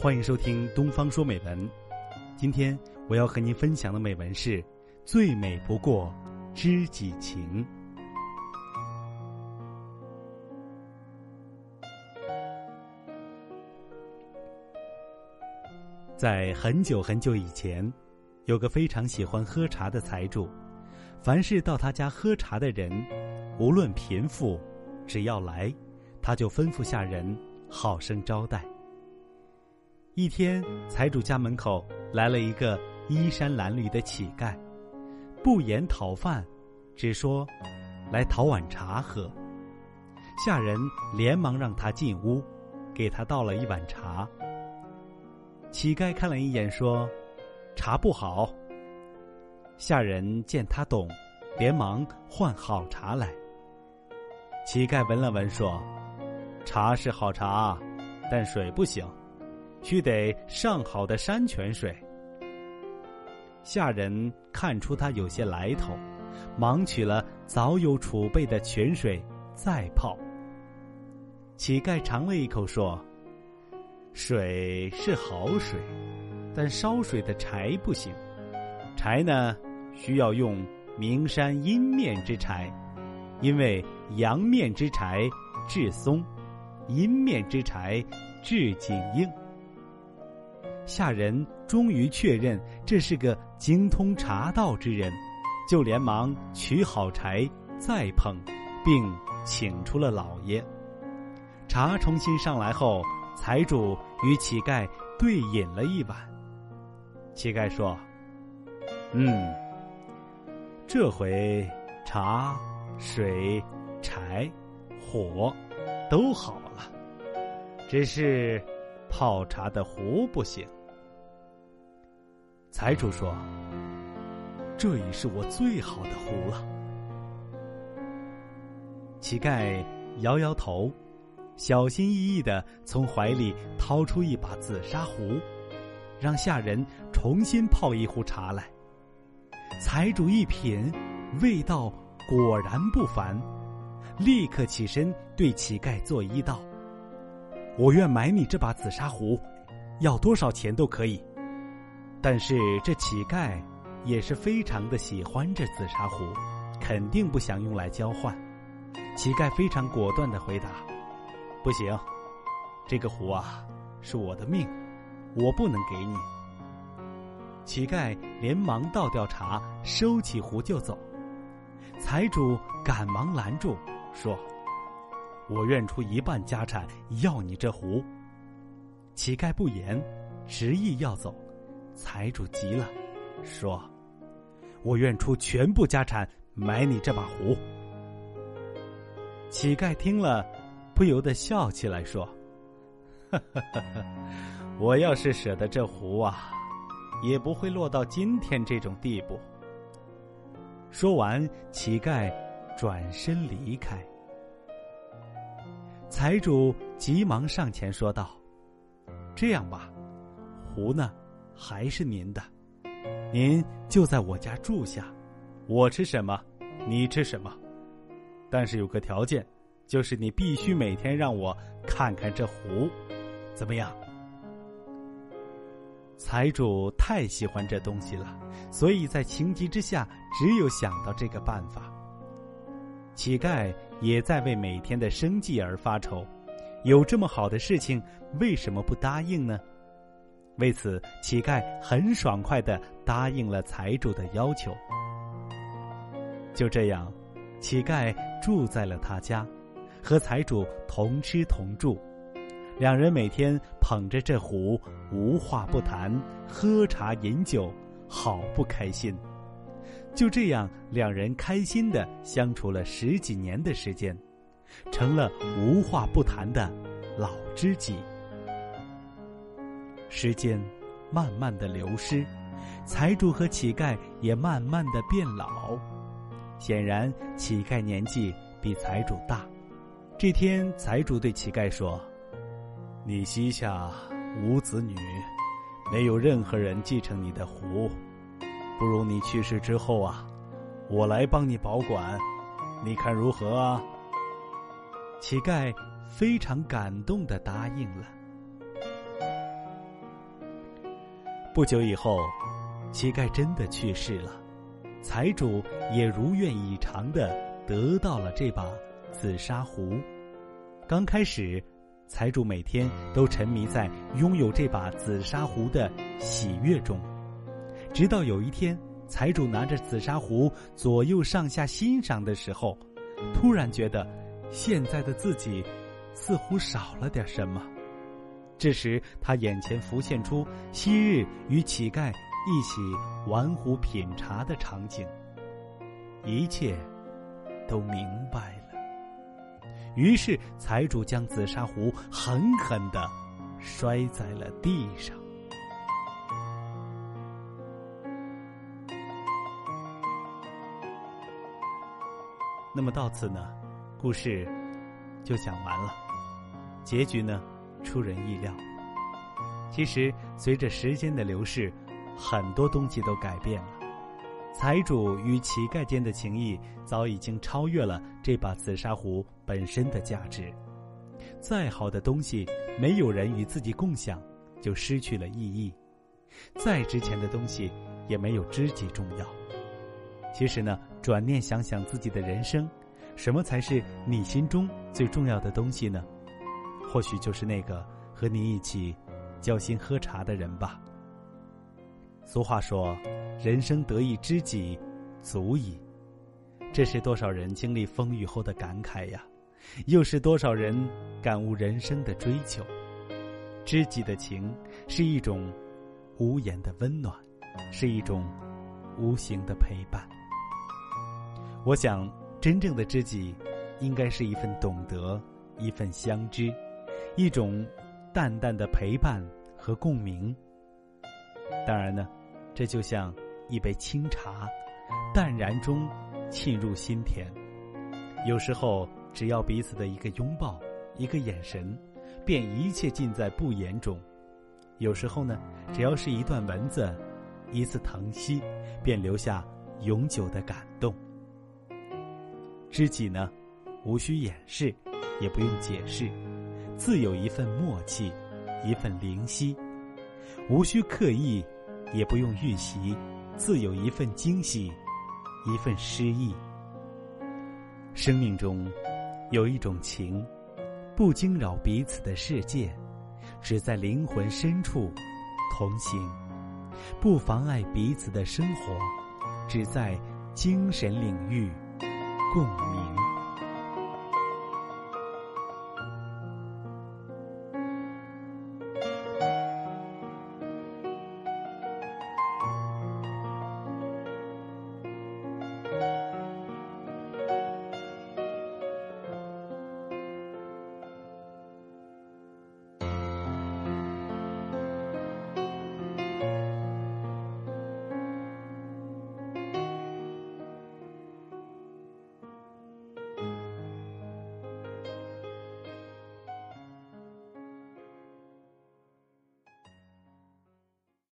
欢迎收听《东方说美文》。今天我要和您分享的美文是：最美不过知己情。在很久很久以前，有个非常喜欢喝茶的财主。凡是到他家喝茶的人，无论贫富，只要来，他就吩咐下人好生招待。一天，财主家门口来了一个衣衫褴褛的乞丐，不言讨饭，只说来讨碗茶喝。下人连忙让他进屋，给他倒了一碗茶。乞丐看了一眼，说：“茶不好。”下人见他懂，连忙换好茶来。乞丐闻了闻，说：“茶是好茶，但水不行，须得上好的山泉水。”下人看出他有些来头，忙取了早有储备的泉水再泡。乞丐尝了一口，说：“水是好水，但烧水的柴不行。柴呢？”需要用名山阴面之柴，因为阳面之柴质松，阴面之柴质紧硬。下人终于确认这是个精通茶道之人，就连忙取好柴再烹，并请出了老爷。茶重新上来后，财主与乞丐对饮了一碗。乞丐说：“嗯。”这回茶、水、柴、火都好了，只是泡茶的壶不行。财主说：“这已是我最好的壶了。”乞丐摇摇头，小心翼翼的从怀里掏出一把紫砂壶，让下人重新泡一壶茶来。财主一品，味道果然不凡，立刻起身对乞丐作揖道：“我愿买你这把紫砂壶，要多少钱都可以。”但是这乞丐也是非常的喜欢这紫砂壶，肯定不想用来交换。乞丐非常果断的回答：“不行，这个壶啊，是我的命，我不能给你。”乞丐连忙倒掉茶，收起壶就走。财主赶忙拦住，说：“我愿出一半家产要你这壶。”乞丐不言，执意要走。财主急了，说：“我愿出全部家产买你这把壶。”乞丐听了，不由得笑起来，说：“！我要是舍得这壶啊！”也不会落到今天这种地步。说完，乞丐转身离开。财主急忙上前说道：“这样吧，壶呢，还是您的，您就在我家住下，我吃什么，你吃什么。但是有个条件，就是你必须每天让我看看这壶，怎么样？”财主太喜欢这东西了，所以在情急之下，只有想到这个办法。乞丐也在为每天的生计而发愁，有这么好的事情，为什么不答应呢？为此，乞丐很爽快的答应了财主的要求。就这样，乞丐住在了他家，和财主同吃同住。两人每天捧着这壶，无话不谈，喝茶饮酒，好不开心。就这样，两人开心的相处了十几年的时间，成了无话不谈的老知己。时间慢慢的流失，财主和乞丐也慢慢的变老。显然，乞丐年纪比财主大。这天，财主对乞丐说。你膝下无子女，没有任何人继承你的壶，不如你去世之后啊，我来帮你保管，你看如何啊？乞丐非常感动的答应了。不久以后，乞丐真的去世了，财主也如愿以偿的得到了这把紫砂壶。刚开始，财主每天都沉迷在拥有这把紫砂壶的喜悦中，直到有一天，财主拿着紫砂壶左右上下欣赏的时候，突然觉得现在的自己似乎少了点什么。这时，他眼前浮现出昔日与乞丐一起玩壶品茶的场景，一切都明白了。于是，财主将紫砂壶狠狠的摔在了地上。那么到此呢，故事就讲完了，结局呢？出人意料。其实，随着时间的流逝，很多东西都改变了。财主与乞丐间的情谊早已经超越了这把紫砂壶本身的价值。再好的东西，没有人与自己共享，就失去了意义；再值钱的东西，也没有知己重要。其实呢，转念想想自己的人生，什么才是你心中最重要的东西呢？或许就是那个和你一起交心喝茶的人吧。俗话说：“人生得一知己，足矣。”这是多少人经历风雨后的感慨呀！又是多少人感悟人生的追求？知己的情是一种无言的温暖，是一种无形的陪伴。我想，真正的知己，应该是一份懂得，一份相知。一种淡淡的陪伴和共鸣。当然呢，这就像一杯清茶，淡然中沁入心田。有时候，只要彼此的一个拥抱、一个眼神，便一切尽在不言中；有时候呢，只要是一段文字、一次疼惜，便留下永久的感动。知己呢，无需掩饰，也不用解释。自有一份默契，一份灵犀，无需刻意，也不用预习，自有一份惊喜，一份诗意。生命中有一种情，不惊扰彼此的世界，只在灵魂深处同行；不妨碍彼此的生活，只在精神领域共鸣。